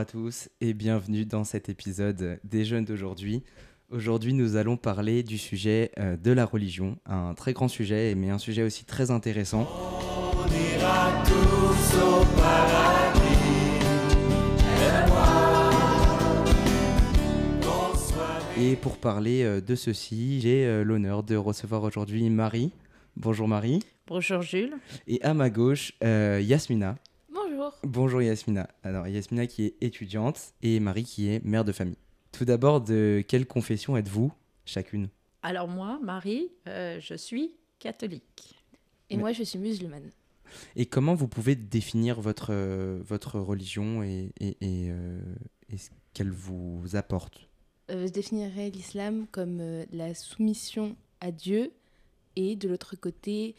à tous et bienvenue dans cet épisode des jeunes d'aujourd'hui. Aujourd'hui, nous allons parler du sujet euh, de la religion, un très grand sujet, mais un sujet aussi très intéressant. On ira tous au paradis. Et pour parler euh, de ceci, j'ai euh, l'honneur de recevoir aujourd'hui Marie. Bonjour Marie. Bonjour Jules. Et à ma gauche, euh, Yasmina. Bonjour. Bonjour Yasmina. Alors Yasmina qui est étudiante et Marie qui est mère de famille. Tout d'abord, de quelle confession êtes-vous chacune? Alors moi, Marie, euh, je suis catholique. Et Mais- moi, je suis musulmane. Et comment vous pouvez définir votre, euh, votre religion et, et, et, euh, et ce qu'elle vous apporte? Euh, je définirais l'islam comme euh, la soumission à Dieu et de l'autre côté,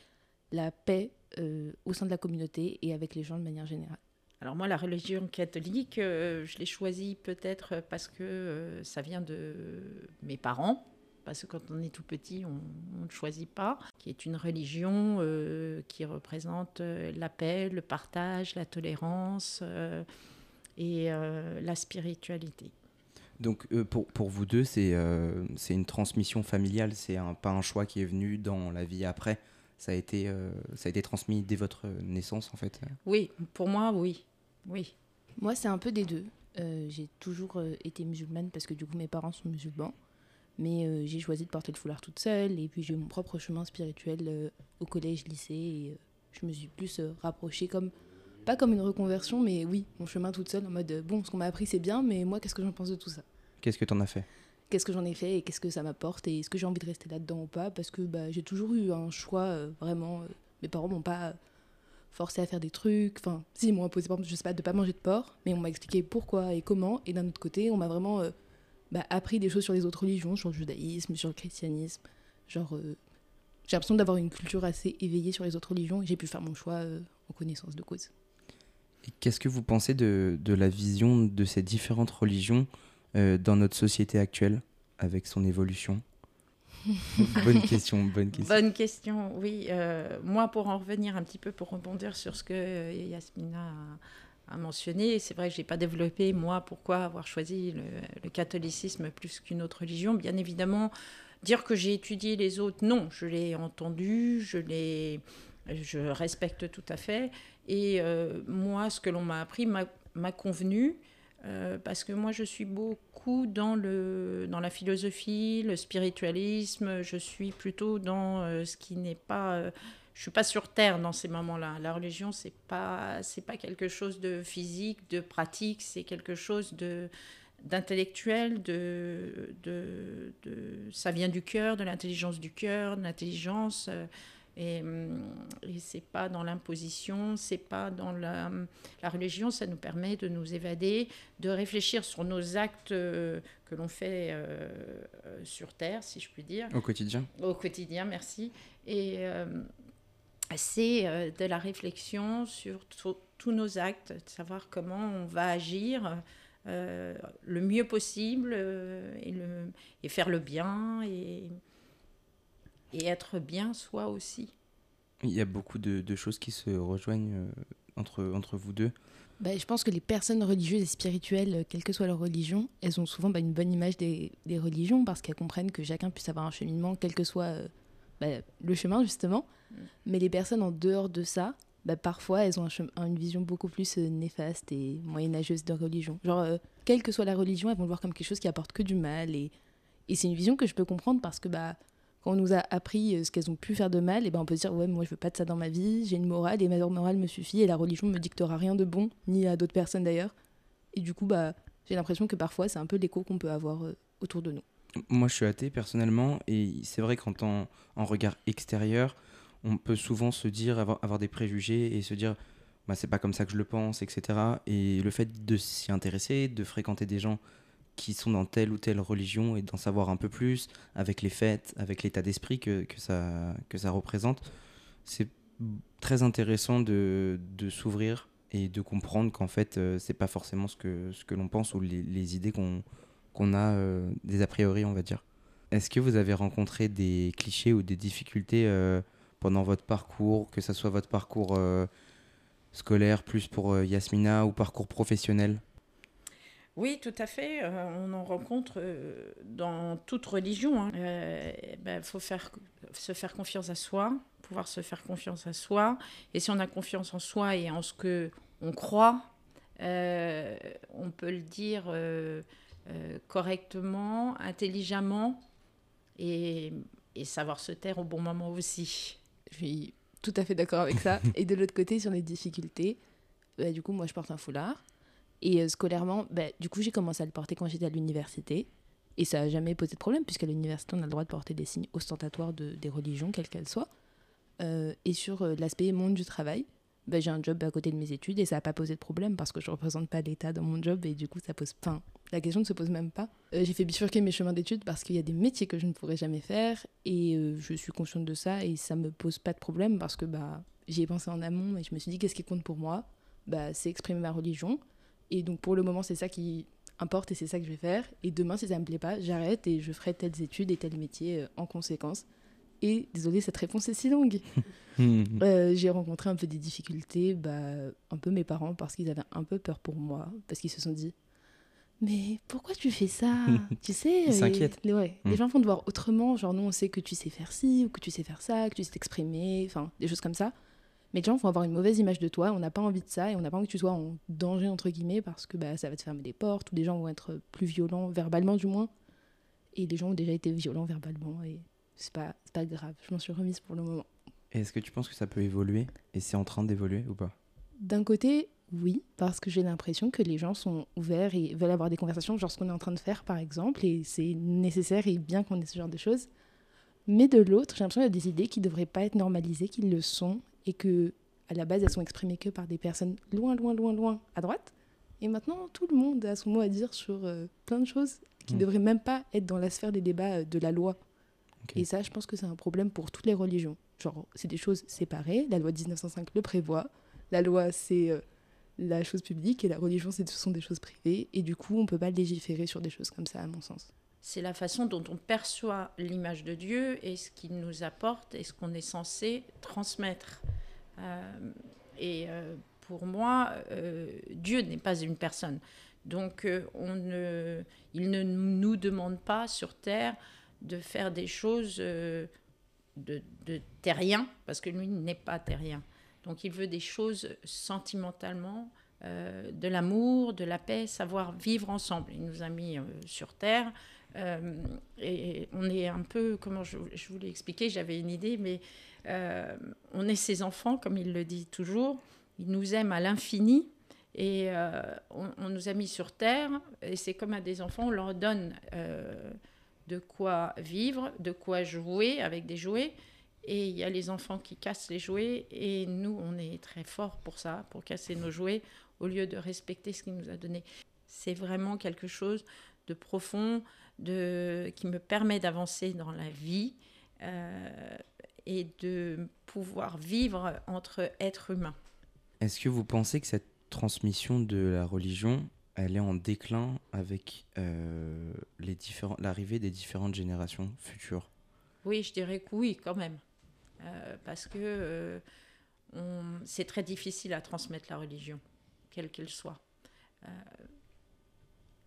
la paix euh, au sein de la communauté et avec les gens de manière générale. Alors moi, la religion catholique, euh, je l'ai choisie peut-être parce que euh, ça vient de mes parents. Parce que quand on est tout petit, on on ne choisit pas. Qui est une religion euh, qui représente la paix, le partage, la tolérance euh, et euh, la spiritualité. Donc euh, pour, pour vous deux, c'est euh, c'est une transmission familiale, c'est un, pas un choix qui est venu dans la vie après. Ça a été, euh, ça a été transmis dès votre naissance en fait. Oui, pour moi, oui. Oui. Moi, c'est un peu des deux. Euh, j'ai toujours euh, été musulmane parce que du coup, mes parents sont musulmans. Mais euh, j'ai choisi de porter le foulard toute seule. Et puis, j'ai eu mon propre chemin spirituel euh, au collège, lycée. Et euh, je me suis plus euh, rapprochée comme. Pas comme une reconversion, mais oui, mon chemin toute seule en mode euh, bon, ce qu'on m'a appris, c'est bien, mais moi, qu'est-ce que j'en pense de tout ça? Qu'est-ce que tu en as fait? Qu'est-ce que j'en ai fait et qu'est-ce que ça m'apporte et est-ce que j'ai envie de rester là-dedans ou pas parce que bah, j'ai toujours eu un choix euh, vraiment euh, mes parents m'ont pas forcé à faire des trucs enfin si ils m'ont imposé par exemple je sais pas de pas manger de porc mais on m'a expliqué pourquoi et comment et d'un autre côté on m'a vraiment euh, bah, appris des choses sur les autres religions sur le judaïsme sur le christianisme genre euh, j'ai l'impression d'avoir une culture assez éveillée sur les autres religions et j'ai pu faire mon choix euh, en connaissance de cause. Qu'est-ce que vous pensez de, de la vision de ces différentes religions euh, dans notre société actuelle avec son évolution Bonne question, bonne question. Bonne question, oui. Euh, moi, pour en revenir un petit peu, pour rebondir sur ce que euh, Yasmina a, a mentionné, c'est vrai que je n'ai pas développé, moi, pourquoi avoir choisi le, le catholicisme plus qu'une autre religion. Bien évidemment, dire que j'ai étudié les autres, non, je l'ai entendu, je l'ai... Je respecte tout à fait. Et euh, moi, ce que l'on m'a appris m'a m'a convenu. Euh, parce que moi, je suis beaucoup dans, le, dans la philosophie, le spiritualisme. Je suis plutôt dans euh, ce qui n'est pas. euh, je suis pas sur terre dans ces moments-là. La religion, c'est pas c'est pas quelque chose de physique, de pratique. C'est quelque chose de d'intellectuel, de, de, de- ça vient du cœur, de l'intelligence du cœur, de l'intelligence. Euh, et, hum, et c'est pas dans l'imposition, c'est pas dans la, la religion, ça nous permet de nous évader, de réfléchir sur nos actes euh, que l'on fait euh, euh, sur Terre, si je puis dire, Au quotidien au quotidien, merci. Et euh, c'est euh, de la réflexion sur to- tous nos actes, de savoir comment on va agir euh, le mieux possible euh, et, le, et faire le bien et, et être bien soi aussi. Il y a beaucoup de, de choses qui se rejoignent euh, entre, entre vous deux. Bah, je pense que les personnes religieuses et spirituelles, euh, quelle que soit leur religion, elles ont souvent bah, une bonne image des, des religions parce qu'elles comprennent que chacun puisse avoir un cheminement, quel que soit euh, bah, le chemin justement. Mm. Mais les personnes en dehors de ça, bah, parfois elles ont un une vision beaucoup plus euh, néfaste et moyenâgeuse de religion. Genre, euh, quelle que soit la religion, elles vont le voir comme quelque chose qui apporte que du mal. Et, et c'est une vision que je peux comprendre parce que bah, quand on nous a appris euh, ce qu'elles ont pu faire de mal, et ben on peut se dire ouais moi je veux pas de ça dans ma vie, j'ai une morale et ma morale me suffit et la religion me dictera rien de bon, ni à d'autres personnes d'ailleurs. Et du coup bah j'ai l'impression que parfois c'est un peu l'écho qu'on peut avoir euh, autour de nous. Moi, je suis athée personnellement, et c'est vrai qu'en en regard extérieur, on peut souvent se dire, avoir, avoir des préjugés et se dire, bah, c'est pas comme ça que je le pense, etc. Et le fait de s'y intéresser, de fréquenter des gens qui sont dans telle ou telle religion et d'en savoir un peu plus, avec les fêtes, avec l'état d'esprit que, que, ça, que ça représente, c'est très intéressant de, de s'ouvrir et de comprendre qu'en fait, euh, c'est pas forcément ce que, ce que l'on pense ou les, idées qu'on qu'on a, euh, des a priori, on va dire. Est-ce que vous avez rencontré des clichés ou des difficultés euh, pendant votre parcours, que ce soit votre parcours euh, scolaire plus pour Yasmina ou parcours professionnel? Oui, tout à fait. Euh, on en rencontre euh, dans toute religion. Il ben, faut faire, se faire confiance à soi, pouvoir se faire confiance à soi. Et si on a confiance en soi et en ce que on croit, euh, on peut le dire correctement, intelligemment et, et savoir se taire au bon moment aussi. Je suis tout à fait d'accord avec ça. et de l'autre côté, sur les difficultés, bah, du coup, moi, je porte un foulard. Et euh, scolairement, bah, du coup, j'ai commencé à le porter quand j'étais à l'université. Et ça n'a jamais posé de problème, puisqu'à l'université, on a le droit de porter des signes ostentatoires de, des religions, quelles qu'elles soient. Euh, et sur euh, l'aspect monde du travail, bah, j'ai un job à côté de mes études et ça n'a pas posé de problème parce que je ne représente pas l'État dans mon job et du coup, ça pose. Enfin, la question ne se pose même pas. j'ai fait bifurquer mes chemins d'études parce qu'il y a des métiers que je ne pourrais jamais faire et je suis consciente de ça et ça me pose pas de problème parce que bah, j'y ai pensé en amont et je me suis dit qu'est-ce qui compte pour moi? C'est exprimer ma religion et donc pour le moment, c'est ça qui importe et c'est ça que je vais faire. Et demain, si ça me plaît pas, j'arrête et je ferai telles études et tels métiers euh, en conséquence. Et désolé, cette réponse est si longue. Euh, j'ai rencontré un peu des difficultés, bah, un peu mes parents parce qu'ils avaient un peu peur pour moi, parce qu'ils se sont dit mais pourquoi tu fais ça Tu sais, Ils s'inquiètent. Les, ouais, les hmm. gens vont te voir autrement. Genre, nous, on sait que tu sais faire ci, ou que tu sais faire ça, que tu sais t'exprimer, enfin, des choses comme ça. Mais les gens vont avoir une mauvaise image de toi, on n'a pas envie de ça et on n'a pas envie que tu sois en danger, entre guillemets, parce que bah, ça va te fermer des portes ou des gens vont être plus violents, verbalement du moins. Et les gens ont déjà été violents verbalement et c'est pas, pas grave, je m'en suis remise pour le moment. Est-ce que tu penses que ça peut évoluer et c'est en train d'évoluer ou pas? D'un côté, oui, parce que j'ai l'impression que les gens sont ouverts et veulent avoir des conversations, genre ce qu'on est en train de faire par exemple, et c'est nécessaire et bien qu'on ait ce genre de choses. Mais de l'autre, j'ai l'impression qu'il y a des idées qui ne devraient pas être normalisées, qui le sont, et que à la base elles sont exprimées que par des personnes loin, loin, loin, loin à droite. Et maintenant, tout le monde a son mot à dire sur euh, plein de choses qui ne mm. devraient même pas être dans la sphère des débats euh, de la loi. Et ça, je pense que c'est un problème pour toutes les religions. Genre, c'est des choses séparées. La loi de 1905 le prévoit. La loi, c'est euh, la chose publique et la religion, ce sont des choses privées. Et du coup, on ne peut pas légiférer sur des choses comme ça, à mon sens c'est la façon dont on perçoit l'image de Dieu et ce qu'il nous apporte et ce qu'on est censé transmettre. Euh, et euh, pour moi, euh, Dieu n'est pas une personne. Donc on ne, il ne nous demande pas sur Terre de faire des choses de, de terrien, parce que lui n'est pas terrien. Donc il veut des choses sentimentalement, de l'amour, de la paix, savoir vivre ensemble. Il nous a mis sur Terre et on est un peu, comment je, je vous l'ai expliqué, j'avais une idée, mais euh, on est ses enfants, comme il le dit toujours. Il nous aime à l'infini. Et euh, on, nous a mis sur terre, et c'est comme à des enfants, on leur donne de quoi vivre, de quoi jouer avec des jouets. Et il y a les enfants qui cassent les jouets, et nous, on est très forts pour ça, pour casser nos jouets, au lieu de respecter ce qu'il nous a donné. C'est vraiment quelque chose de profond, de, qui me permet d'avancer dans la vie euh, et de pouvoir vivre entre êtres humains. Est-ce que vous pensez que cette transmission de la religion, elle est en déclin avec euh, l'arrivée des différentes générations futures? Oui, je dirais que oui, quand même. Euh, parce que c'est très difficile à transmettre la religion, quelle qu'elle soit.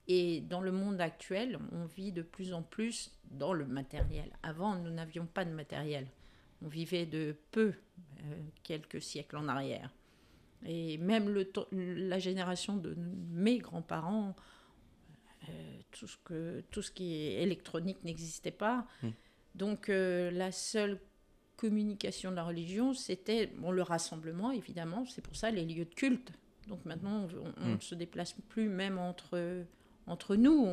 Et dans le monde actuel, on vit de plus en plus dans le matériel. Avant, nous n'avions pas de matériel. On vivait de peu, euh, quelques siècles en arrière. Et même le la génération de mes grands-parents, euh, tout, ce que, tout ce qui est électronique n'existait pas. Hmm. Donc euh, la seule communication de la religion, c'était bon, le rassemblement, évidemment. C'est pour ça les lieux de culte. Donc maintenant, on ne hmm. se déplace plus même entre entre nous,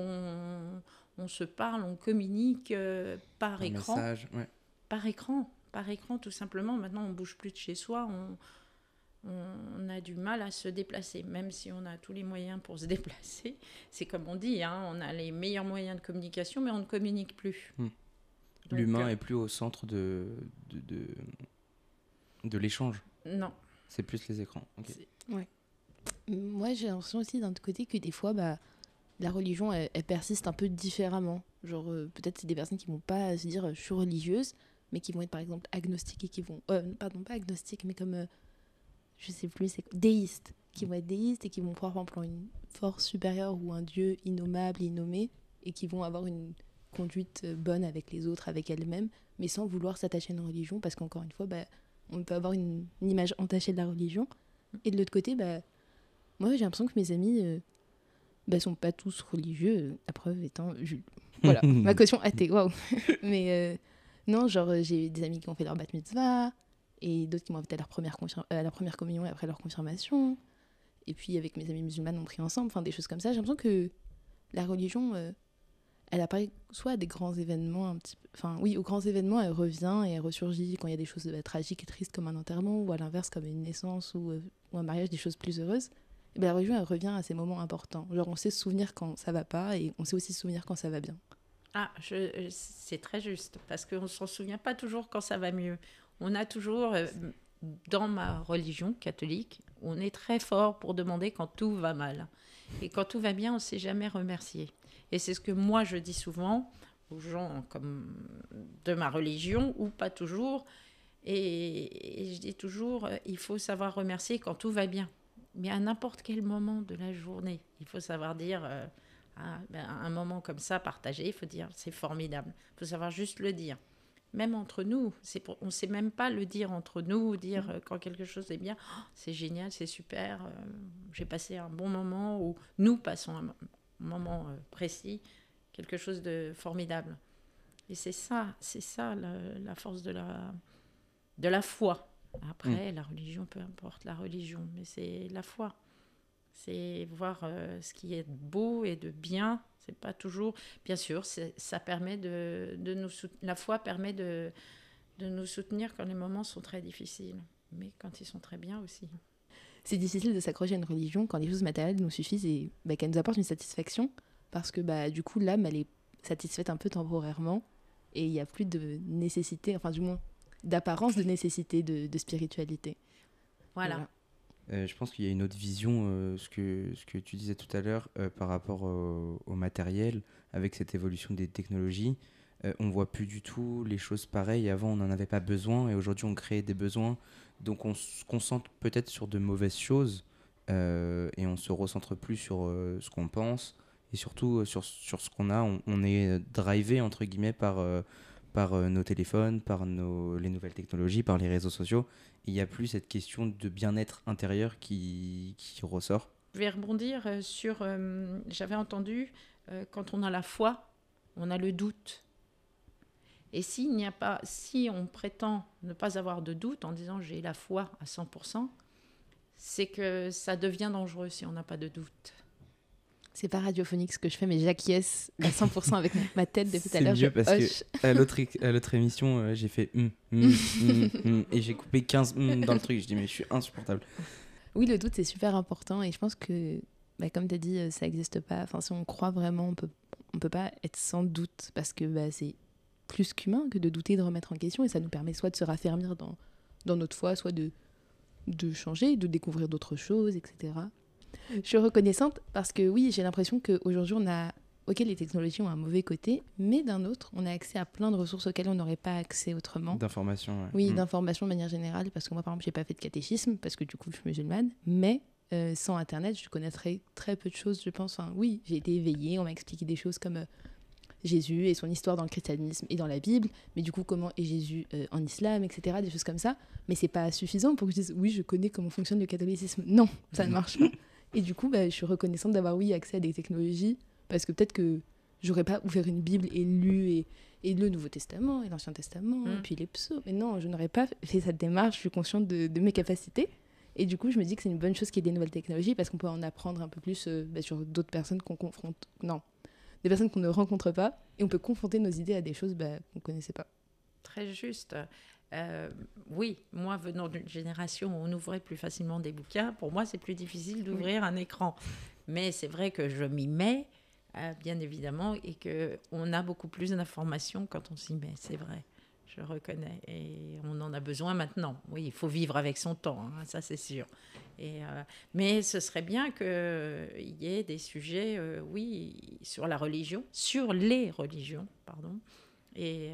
on, se parle, on communique euh, par écran. Par écran, par écran tout simplement. Maintenant, on bouge plus de chez soi, on, a du mal à se déplacer, même si on a tous les moyens pour se déplacer. C'est comme on dit, hein, on a les meilleurs moyens de communication, mais on ne communique plus. Hmm. L'humain euh, est plus au centre de, de, de, l'échange. Non. C'est plus les écrans. Ouais. Moi, j'ai l'impression aussi d'un autre côté que des fois, bah, la religion, elle, persiste un peu différemment. Genre, euh, peut-être c'est des personnes qui vont pas se dire je suis religieuse, mais qui vont être par exemple agnostiques et qui vont. Euh, pardon, pas agnostiques, mais comme. Euh, je sais plus, c'est déistes. Qui vont être déistes et qui vont croire en plan une force supérieure ou un dieu innommable, innommé, et qui vont avoir une conduite euh, bonne avec les autres, avec elles-mêmes, mais sans vouloir s'attacher à une religion, parce qu'encore une fois, bah, on peut avoir une, image entachée de la religion. Et de l'autre côté, bah, moi j'ai l'impression que mes amis euh, bah, sont pas tous religieux, la preuve étant Jules. Voilà, ma caution athée, waouh. Mais euh, non, genre euh, j'ai des amis qui ont fait leur bat mitzvah, et d'autres qui m'ont invité à leur, première euh, à la première communion et après leur confirmation. Et puis avec mes amis musulmanes, on prie ensemble, enfin des choses comme ça. J'ai l'impression que la religion, euh, elle apparaît soit à des grands événements, un petit peu. Enfin, oui, aux grands événements, elle revient et elle ressurgit quand il y a des choses euh, tragiques et tristes comme un enterrement, ou à l'inverse, comme une naissance ou, euh, ou un mariage, des choses plus heureuses. Et la religion, revient à ces moments importants. Genre, on sait se souvenir quand ça va pas et on sait aussi se souvenir quand ça va bien. Ah, c'est très juste, parce qu'on ne s'en souvient pas toujours quand ça va mieux. On a toujours, euh, dans ma religion catholique, on est très fort pour demander quand tout va mal. Et quand tout va bien, on ne sait jamais remercier. Et c'est ce que moi je dis souvent aux gens comme de ma religion, ou pas toujours. Et, et je dis toujours, euh, il faut savoir remercier quand tout va bien. Mais à n'importe quel moment de la journée, il faut savoir dire... euh, ah, ben, un moment comme ça partagé, il faut dire c'est formidable. Il faut savoir juste le dire. Même entre nous, pour- on ne sait même pas le dire entre nous, dire euh, quand quelque chose est bien, Oh, c'est génial, c'est super, euh, j'ai passé un bon moment, ou nous passons un mo- moment précis, quelque chose de formidable. Et c'est ça, c'est ça le- la force de la, de la foi. Après, la religion, peu importe la religion, mais c'est la foi. C'est voir euh, ce qui est beau et de bien. C'est pas toujours. Bien sûr, ça permet de, de nous La foi permet de, de nous soutenir quand les moments sont très difficiles, mais quand ils sont très bien aussi. C'est difficile de s'accrocher à une religion quand les choses matérielles nous suffisent et bah, qu'elles nous apportent une satisfaction parce que bah, du coup, l'âme, elle est satisfaite un peu temporairement et il n'y a plus de nécessité, enfin du moins d'apparence de nécessité de, de spiritualité. Voilà. Euh, je pense qu'il y a une autre vision, euh, ce, que, ce que tu disais tout à l'heure euh, par rapport au, au matériel, avec cette évolution des technologies. Euh, on voit plus du tout les choses pareilles. Avant, on n'en avait pas besoin et aujourd'hui, on crée des besoins. Donc, on se concentre peut-être sur de mauvaises choses euh, et on se recentre plus sur euh, ce qu'on pense et surtout euh, sur, sur ce qu'on a. On, on est drivé, entre guillemets, par, euh, par euh, nos téléphones, par nos, les nouvelles technologies, par les réseaux sociaux. Il n'y a plus cette question de bien-être intérieur qui, qui ressort. Je vais rebondir euh, sur. euh, J'avais entendu, quand on a la foi, on a le doute. Et s'il n'y a pas, si on prétend ne pas avoir de doute en disant j'ai la foi à 100%, c'est que ça devient dangereux si on n'a pas de doute. C'est pas radiophonique ce que je fais, mais j'acquiesce à 100% avec ma tête depuis tout à C'est l'heure. mieux je parce que- hoche. À l'autre à l'autre émission, euh, j'ai fait hum, hum, hum, et j'ai coupé 15 hum dans le truc. Je dis, mais je suis insupportable. Oui, le doute, c'est super important et je pense que, bah, comme tu as dit, euh, ça n'existe pas. Enfin, si on croit vraiment, on peut, on peut pas être sans doute parce que bah, c'est plus qu'humain que de douter, de remettre en question et ça nous permet soit de se raffermir dans, dans notre foi, soit de, de changer, de découvrir d'autres choses, etc. Je suis reconnaissante parce que oui, j'ai l'impression qu'aujourd'hui, on a. Ok, les technologies ont un mauvais côté, mais d'un autre, on a accès à plein de ressources auxquelles on n'aurait pas accès autrement. D'information. ouais. Oui, Hum. d'information de manière générale, parce que moi, par exemple, j'ai pas fait de catéchisme, parce que du coup, je suis musulmane, mais euh, sans Internet, je connaîtrais très peu de choses, je pense. Enfin, oui, j'ai été éveillée, on m'a expliqué des choses comme euh, Jésus et son histoire dans le christianisme et dans la Bible, mais du coup, comment est Jésus euh, en islam, etc., des choses comme ça. Mais c'est pas suffisant pour que je dise, oui, je connais comment fonctionne le catholicisme. Non, ça ne marche pas. Et du coup, bah, je suis reconnaissante d'avoir, oui, accès à des technologies, parce que peut-être que j'aurais pas ouvert une Bible et lu et, et le Nouveau Testament et l'Ancien Testament, Mm. et puis les psaumes. Mais non, je n'aurais pas fait cette démarche, je suis consciente de, de mes capacités. Et du coup, je me dis que c'est une bonne chose qu'il y ait des nouvelles technologies parce qu'on peut en apprendre un peu plus euh, bah, sur d'autres personnes qu'on confronte. Non, des personnes qu'on ne rencontre pas. Et on peut confronter nos idées à des choses bah, qu'on ne connaissait pas. Très juste. Euh, oui, moi venant d'une génération où on ouvrait plus facilement des bouquins, pour moi c'est plus difficile d'ouvrir un écran. Mais c'est vrai que je m'y mets, euh, bien évidemment, et que on a beaucoup plus d'informations quand on s'y met. C'est vrai, je reconnais, et on en a besoin maintenant. Oui, il faut vivre avec son temps, hein, ça c'est sûr. Et, euh, mais ce serait bien qu'il y ait des sujets, oui, sur la religion, sur les religions, pardon, et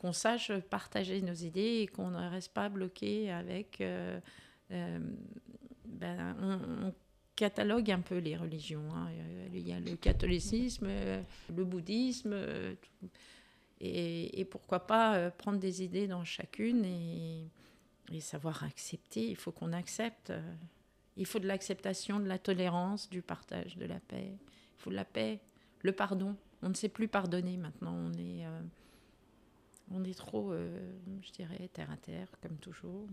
qu'on sache partager nos idées et qu'on ne reste pas bloqué avec. euh, euh, ben, on, catalogue un peu les religions. hein. Euh, Il y a le catholicisme, le bouddhisme, et, pourquoi pas prendre des idées dans chacune et, savoir accepter. Il faut qu'on accepte. Il faut de l'acceptation, de la tolérance, du partage, de la paix. Il faut de la paix, le pardon. On ne sait plus pardonner maintenant. On est, on est trop, euh, je dirais, terre à terre, comme toujours.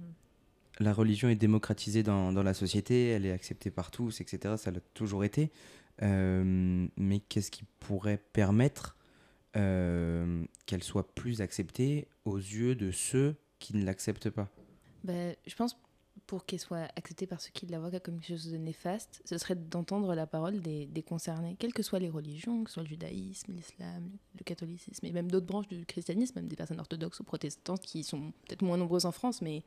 La religion est démocratisée dans, dans la société, elle est acceptée par tous, etc. Ça l'a toujours été. Euh, mais qu'est-ce qui pourrait permettre euh, qu'elle soit plus acceptée aux yeux de ceux qui ne l'acceptent pas? Bah, je pense pour qu'elle soit acceptée par ceux qui la voient comme quelque chose de néfaste, ce serait d'entendre la parole des, concernés, quelles que soient les religions, que ce soit le judaïsme, l'islam, le catholicisme, et même d'autres branches du christianisme, même des personnes orthodoxes ou protestantes qui sont peut-être moins nombreuses en France, mais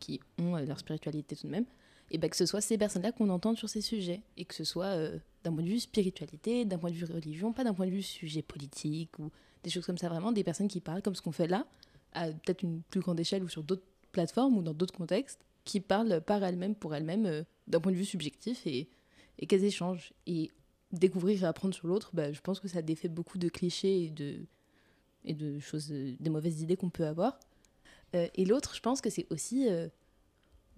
qui ont euh, leur spiritualité tout de même, et ben que ce soit ces personnes-là qu'on entende sur ces sujets, et que ce soit euh, d'un point de vue spiritualité, d'un point de vue religion, pas d'un point de vue sujet politique ou des choses comme ça, vraiment des personnes qui parlent comme ce qu'on fait là, à peut-être une plus grande échelle ou sur d'autres plateformes ou dans d'autres contextes, qui parlent par elles-mêmes, pour elles-mêmes, euh, d'un point de vue subjectif, et, qu'elles échangent. Et découvrir et apprendre sur l'autre, bah, je pense que ça défait beaucoup de clichés et de, et de choses, euh, des mauvaises idées qu'on peut avoir. Euh, et l'autre, je pense que c'est aussi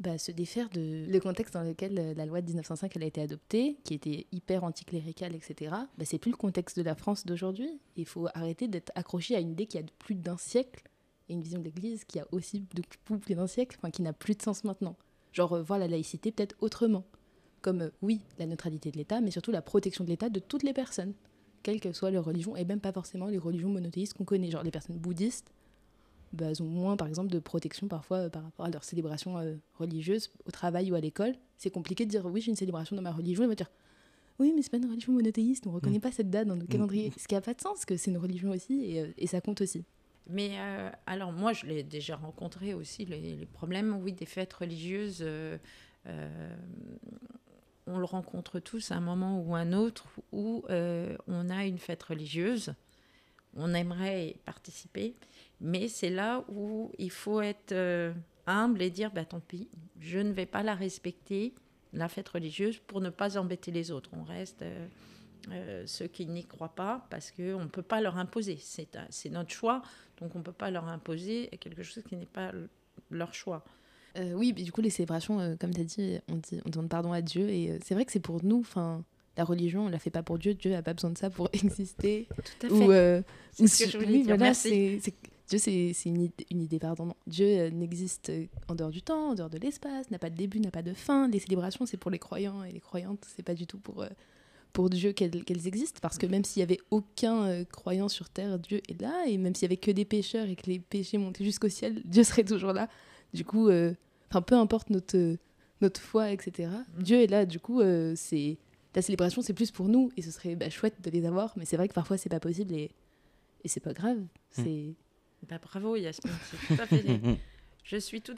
bah, se défaire de le contexte dans lequel la loi de 1905 elle a été adoptée, qui était hyper anticléricale, etc. Bah, c'est plus le contexte de la France d'aujourd'hui. Il faut arrêter d'être accroché à une idée qui a plus d'un siècle et une vision de l'Église qui a aussi depuis plus d'un siècle, enfin, qui n'a plus de sens maintenant. Genre euh, voir la laïcité peut-être autrement. Comme, euh, oui, la neutralité de l'État, mais surtout la protection de l'État de toutes les personnes, quelle que soit leur religion, et même pas forcément les religions monothéistes qu'on connaît. Genre les personnes bouddhistes, bah, elles ont moins, par exemple, de protection parfois euh, par rapport à leurs célébrations euh, religieuses au travail ou à l'école. C'est compliqué de dire, oui, j'ai une célébration dans ma religion, et vont dire, oui, mais c'est pas une religion monothéiste, on reconnaît pas cette date dans nos calendriers. Ce qui a pas de sens, parce que c'est une religion aussi, et, et ça compte aussi. Mais euh, alors moi, je l'ai déjà rencontré aussi, les, les problèmes, oui, des fêtes religieuses. euh, euh, on le rencontre tous à un moment ou un autre où on a une fête religieuse, on aimerait participer, mais c'est là où il faut être humble et dire, bah, tant pis, je ne vais pas la respecter, la fête religieuse, pour ne pas embêter les autres. On reste... euh, ceux qui n'y croient pas, parce qu'on ne peut pas leur imposer. C'est notre choix, donc on ne peut pas leur imposer quelque chose qui n'est pas leur choix. Euh, oui, mais du coup, les célébrations, euh, comme tu as dit on, dit, on demande pardon à Dieu. Et c'est vrai que c'est pour nous. Enfin, la religion, on la fait pas pour Dieu. Dieu n'a pas besoin de ça pour exister. Tout à Ou, euh, C'est ou ce que je voulais oui, dire, voilà, merci. Dieu, c'est c'est une, idée- une idée, pardon. non. Dieu n'existe en dehors du temps, en dehors de l'espace, n'a pas de début, n'a pas de fin. Les célébrations, c'est pour les croyants et les croyantes, c'est pas du tout pour, euh, pour Dieu qu'elles existent. Parce que même s'il y avait aucun euh, croyant sur Terre, Dieu est là. Et même s'il y avait que des pécheurs et que les péchés montaient jusqu'au ciel, Dieu serait toujours là. Du coup, euh, enfin, peu importe notre, notre foi, etc. Dieu est là. Du coup, euh, c'est la célébration, c'est plus pour nous. Et ce serait bah, chouette de les avoir. Mais c'est vrai que parfois, c'est pas possible. Et, et c'est pas grave. C'est. Bah, bravo Yasmine, c'est tout à fait. je suis tout,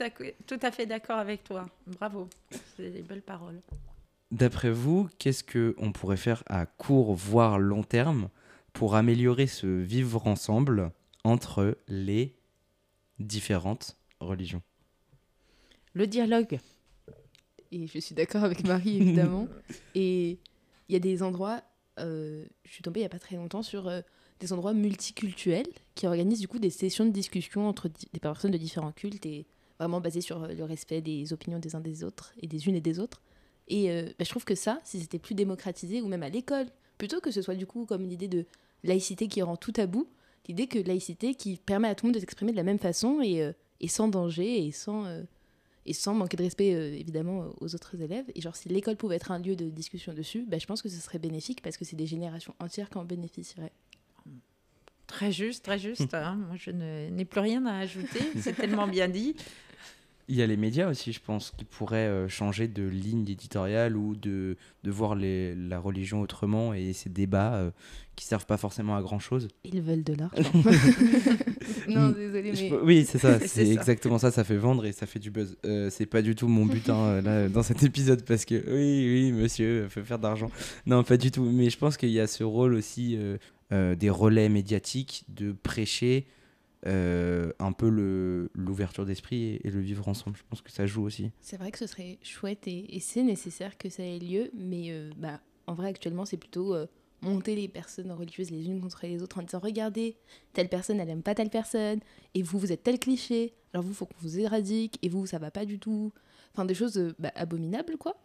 tout à fait d'accord avec toi. Bravo, c'est des belles paroles. D'après vous, qu'est-ce que on pourrait faire à court voire long terme pour améliorer ce vivre ensemble entre les différentes religions? Le dialogue. Et je suis d'accord avec Marie, évidemment. et il y a des endroits, euh, je suis tombée il n'y a pas très longtemps sur euh, des endroits multiculturels qui organisent du coup des sessions de discussion entre des personnes de différents cultes et vraiment basées sur euh, le respect des opinions des uns des autres et des unes et des autres. Et euh, bah, je trouve que ça, si c'était plus démocratisé, ou même à l'école, plutôt que ce soit du coup comme une idée de laïcité qui rend tout tabou, l'idée que laïcité qui permet à tout le monde de s'exprimer de la même façon et, euh, sans danger et sans, euh, et sans manquer de respect évidemment aux autres élèves. Et genre si l'école pouvait être un lieu de discussion dessus, bah, je pense que ce serait bénéfique parce que c'est des générations entières qui en bénéficieraient. Très juste, très juste. hein. Moi, je n'ai plus rien à ajouter. C'est tellement bien dit. Il y a les médias aussi, je pense, qui pourraient euh, changer de ligne éditoriale ou de, de voir les- la religion autrement et ces débats euh, qui servent pas forcément à grand chose. Ils veulent de l'argent. non, désolé, mais... Oui, c'est ça, C'est exactement ça, ça fait vendre et ça fait du buzz. Euh, c'est pas du tout mon but hein, euh, là, dans cet épisode parce que oui, oui, monsieur, faut faire d'argent. Non, pas du tout. Mais je pense qu'il y a ce rôle aussi euh, euh, des relais médiatiques de prêcher euh, un peu le- l'ouverture d'esprit et, et le vivre ensemble. Je pense que ça joue aussi. C'est vrai que ce serait chouette et, et c'est nécessaire que ça ait lieu, mais euh, bah, en vrai, actuellement, c'est plutôt euh, monter les personnes religieuses les unes contre les autres en disant Regardez, telle personne, elle aime pas telle personne, et vous, vous êtes tel cliché, alors vous, faut qu'on vous éradique, et vous, ça va pas du tout. Enfin, des choses bah, abominables, quoi.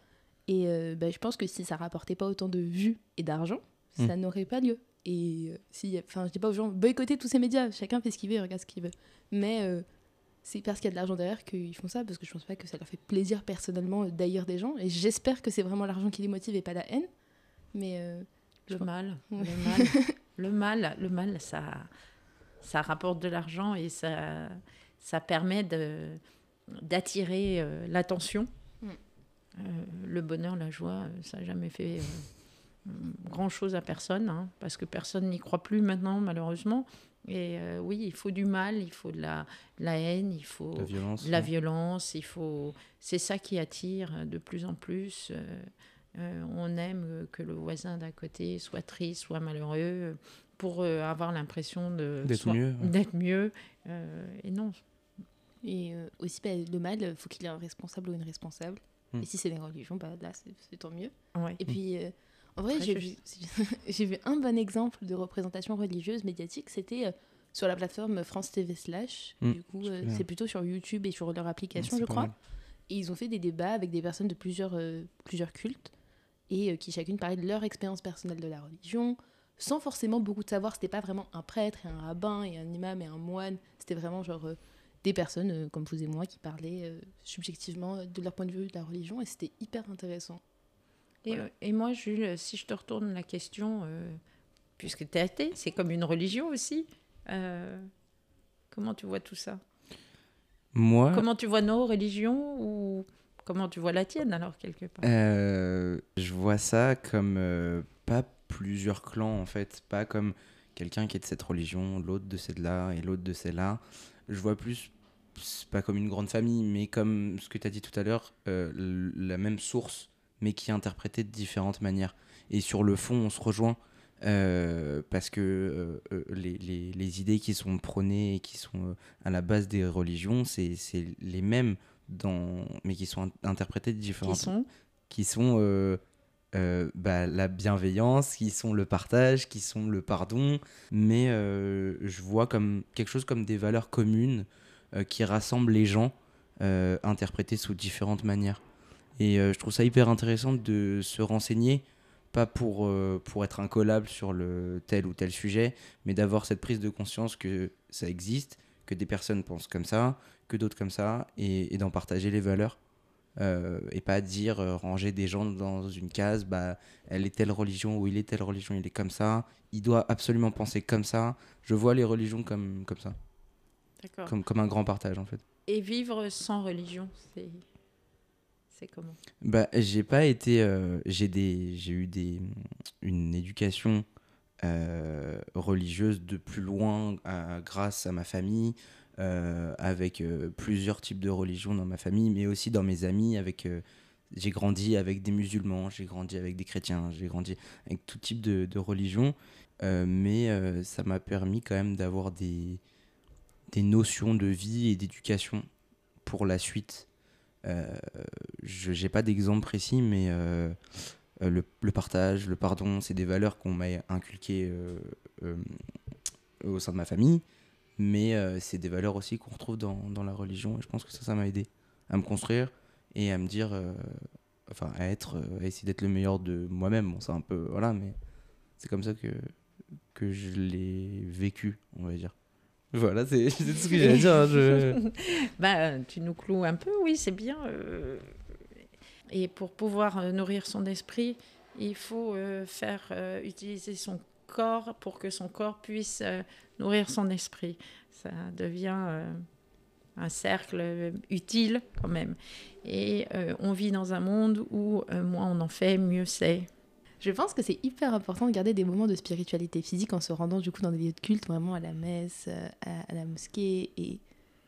Et bah, je pense que si ça rapportait pas autant de vues et d'argent, ça n'aurait pas lieu. Et euh, si, enfin, je dis pas aux gens boycottez tous ces médias, chacun fait ce qu'il veut, regarde ce qu'il veut. Mais euh, c'est parce qu'il y a de l'argent derrière qu'ils font ça, parce que je pense pas que ça leur fait plaisir personnellement d'ailleurs des gens. Et j'espère que c'est vraiment l'argent qui les motive et pas la haine. Mais euh, Le mal, Ouais. le mal, le mal, le mal, ça, ça rapporte de l'argent et ça, ça permet de d'attirer l'attention. Mm. Euh, le bonheur, la joie, ça n'a jamais fait grand chose à personne, hein, parce que personne n'y croit plus maintenant, malheureusement. Et euh, oui, il faut du mal, il faut de la, de la haine, il faut La violence. de la ouais. violence, il faut. C'est ça qui attire de plus en plus. euh, euh, on aime euh, que le voisin d'à côté soit triste, soit malheureux, euh, pour euh, avoir l'impression de D'être soit- mieux, ouais. D'être mieux. euh, et non, Et euh, aussi, bah, le mal, il faut qu'il y ait un responsable ou une responsable. Mm. Et si c'est des religions, bah, là, c'est c'est tant mieux. ouais. Et puis, euh, en vrai, j'ai vu, un bon exemple de représentation religieuse médiatique. C'était euh, sur la plateforme France TV Slash. Mm, du coup, euh, c'est plutôt sur YouTube et sur leur application, je crois. mal. Et ils ont fait des débats avec des personnes de plusieurs, euh, plusieurs cultes et euh, qui chacune parlaient de leur expérience personnelle de la religion, sans forcément beaucoup de savoir. C'était pas vraiment un prêtre et un rabbin et un imam et un moine. C'était vraiment genre euh, des personnes euh, comme vous et moi qui parlaient euh, subjectivement de leur point de vue de la religion et c'était hyper intéressant. Et, Voilà. et moi, Jules, si je te retourne la question, euh, puisque tu es athée, c'est comme une religion aussi. euh, comment tu vois tout ça? Moi, Comment tu vois nos religions ou comment tu vois la tienne alors quelque part? Euh, je vois ça comme pas plusieurs clans en fait, pas comme quelqu'un qui est de cette religion, l'autre de celle-là et l'autre de celle-là. Je vois plus, c'est pas comme une grande famille, mais comme ce que tu as dit tout à l'heure, la même source, mais qui est interprétée de différentes manières. Et sur le fond, on se rejoint. euh, parce que euh, euh, les, les- les idées qui sont prônées et qui sont à la base des religions, c'est les mêmes, dans, mais qui sont in- interprétées de Qui différentes sont? Qui sont euh, euh, bah, la bienveillance, qui sont le partage, qui sont le pardon, mais euh, je vois comme quelque chose comme des valeurs communes euh, qui rassemblent les gens, interprétées sous différentes manières. Et euh, je trouve ça hyper intéressant de se renseigner, pas pour, euh, pour être incollable sur le tel ou tel sujet, mais d'avoir cette prise de conscience que ça existe, que des personnes pensent comme ça, que d'autres comme ça, et, et d'en partager les valeurs. Euh, et pas dire euh, ranger des gens dans une case bah elle est telle religion ou il est telle religion il est comme ça il doit absolument penser comme ça. Je vois les religions comme comme ça. Comme comme un grand partage en fait. Et vivre sans religion, c'est comment? Bah j'ai pas été euh, j'ai eu des une éducation euh, religieuse de plus loin grâce à ma famille euh, avec plusieurs types de religions dans ma famille mais aussi dans mes amis avec j'ai grandi avec des musulmans j'ai grandi avec des chrétiens j'ai grandi avec tout type de, de religion mais ça m'a permis quand même d'avoir des des notions de vie et d'éducation pour la suite je n'ai pas d'exemple précis, mais euh, euh, le, partage, le pardon, c'est des valeurs qu'on m'a inculquées euh, euh, au sein de ma famille, mais euh, c'est des valeurs aussi qu'on retrouve dans, la religion, et je pense que ça, m'a aidé à me construire et à me dire, euh, enfin, à être, euh, à essayer d'être le meilleur de moi-même. C'est un peu, voilà, mais c'est comme ça que, que je l'ai vécu, on va dire. Voilà, c'est tout ce que à dire. hein, Bah, tu nous cloues un peu, oui, c'est bien. euh, Et pour pouvoir euh, nourrir son esprit, il faut euh, faire utiliser son corps pour que son corps puisse nourrir son esprit. Ça devient un cercle utile quand même. Et on vit dans un monde où moins on en fait, mieux c'est. Je pense que c'est hyper important de garder des moments de spiritualité physique en se rendant du coup dans des lieux de culte, vraiment à la messe, euh, à, à la mosquée, et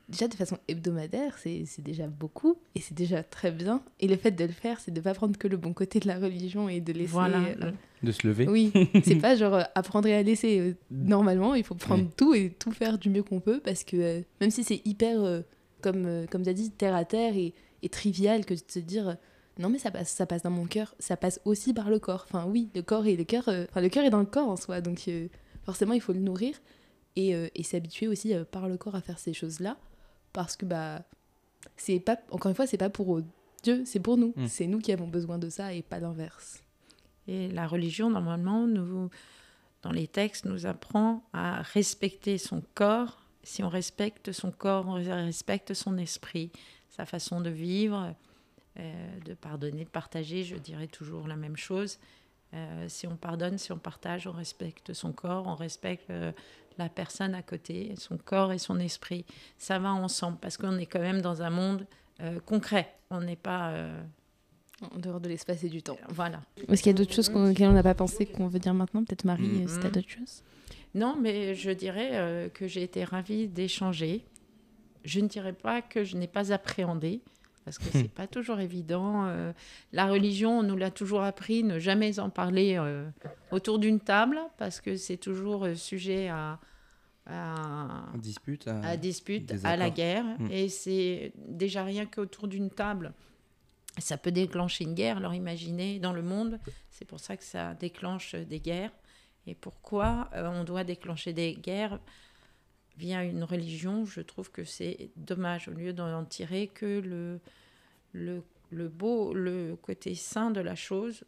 déjà de façon hebdomadaire, c'est c'est déjà beaucoup et c'est déjà très bien. Et le fait de le faire, c'est de pas prendre que le bon côté de la religion et de laisser. Voilà. euh, De se lever. oui, c'est pas genre euh, apprendre et à laisser. normalement, il faut prendre Oui. tout et tout faire du mieux qu'on peut parce que euh, même si c'est hyper, euh, comme, euh, comme tu as dit, terre à terre et, et trivial que de se dire euh, non, mais ça passe, ça passe dans mon cœur, ça passe aussi par le corps. Enfin, oui, le corps et le cœur, euh, enfin, le cœur est dans le corps en soi, donc euh, forcément, il faut le nourrir et, euh, et s'habituer aussi euh, par le corps à faire ces choses-là parce que, bah, c'est pas, encore une fois, c'est pas pour Dieu, c'est pour nous. Mm. C'est nous qui avons besoin de ça et pas l'inverse. Et la religion, normalement, nous, dans les textes, nous apprend à respecter son corps. Si on respecte son corps, on respecte son esprit, sa façon de vivre, euh, de pardonner, de partager. Je dirais toujours la même chose. Euh, si on pardonne, si on partage, on respecte son corps, on respecte euh, la personne à côté, son corps et son esprit. Ça va ensemble parce qu'on est quand même dans un monde euh, concret. On n'est pas. euh, En dehors de l'espace et du temps. voilà. Est-ce qu'il y a d'autres choses qu'on- auxquelles on n'a pas pensé qu'on veut dire maintenant? Peut-être Marie, Mhm. euh, si d'autres choses? Non, mais je dirais euh, que j'ai été ravie d'échanger. Je ne dirais pas que je n'ai pas appréhendé, parce que c'est pas toujours évident. Euh, la religion, on nous l'a toujours appris, ne jamais en parler euh, autour d'une table, parce que c'est toujours euh, sujet à, à, Dispute. à- à dispute, à la guerre. Mm. Et c'est déjà rien qu'autour d'une table, ça peut déclencher une guerre. Alors imaginez dans le monde, c'est pour ça que ça déclenche des guerres. Et pourquoi euh, on doit déclencher des guerres via une religion Je trouve que c'est dommage, au lieu d'en tirer que le, le, le beau, le côté sain de la chose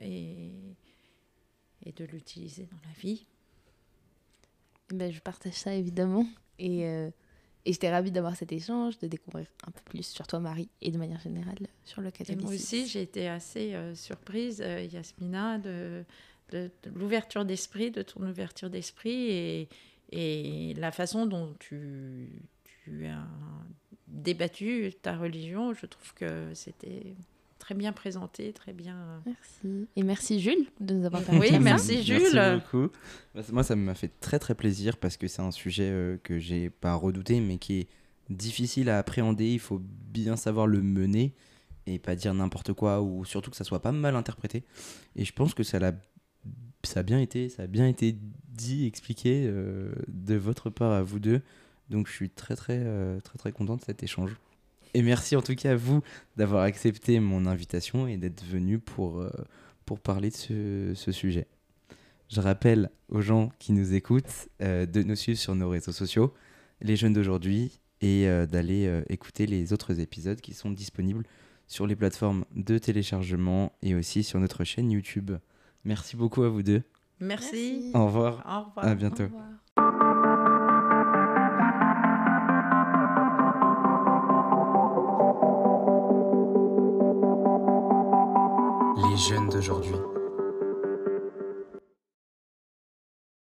et, et de l'utiliser dans la vie. Eh ben, Je partage ça évidemment. Et, euh, et j'étais ravie d'avoir cet échange, de découvrir un peu plus sur toi, Marie, et de manière générale sur le Et catholicisme. moi aussi, j'ai été assez euh, surprise, euh, Yasmina, de, de- de l'ouverture d'esprit, de ton ouverture d'esprit et, et la façon dont tu, tu as débattu ta religion. Je trouve que c'était très bien présenté, très bien. Merci. Et merci Jules de nous avoir permis Oui, merci, Jules. Merci beaucoup. Bah, Moi, ça m'a fait très très plaisir parce que c'est un sujet euh, que j'ai pas redouté, mais qui est difficile à appréhender. Il faut bien savoir le mener et pas dire n'importe quoi ou surtout que ça soit pas mal interprété. Et je pense que ça l'a ça a bien été, ça a bien été dit, expliqué euh, de votre part à vous deux. Donc je suis très très euh, très très content de cet échange. Et merci en tout cas à vous d'avoir accepté mon invitation et d'être venu pour, euh, pour parler de ce, sujet. Je rappelle aux gens qui nous écoutent de nous suivre sur nos réseaux sociaux, les jeunes d'aujourd'hui, et d'aller écouter les autres épisodes qui sont disponibles sur les plateformes de téléchargement et aussi sur notre chaîne YouTube. Merci beaucoup à vous deux. Merci. Au revoir. Au revoir. À bientôt. Au revoir.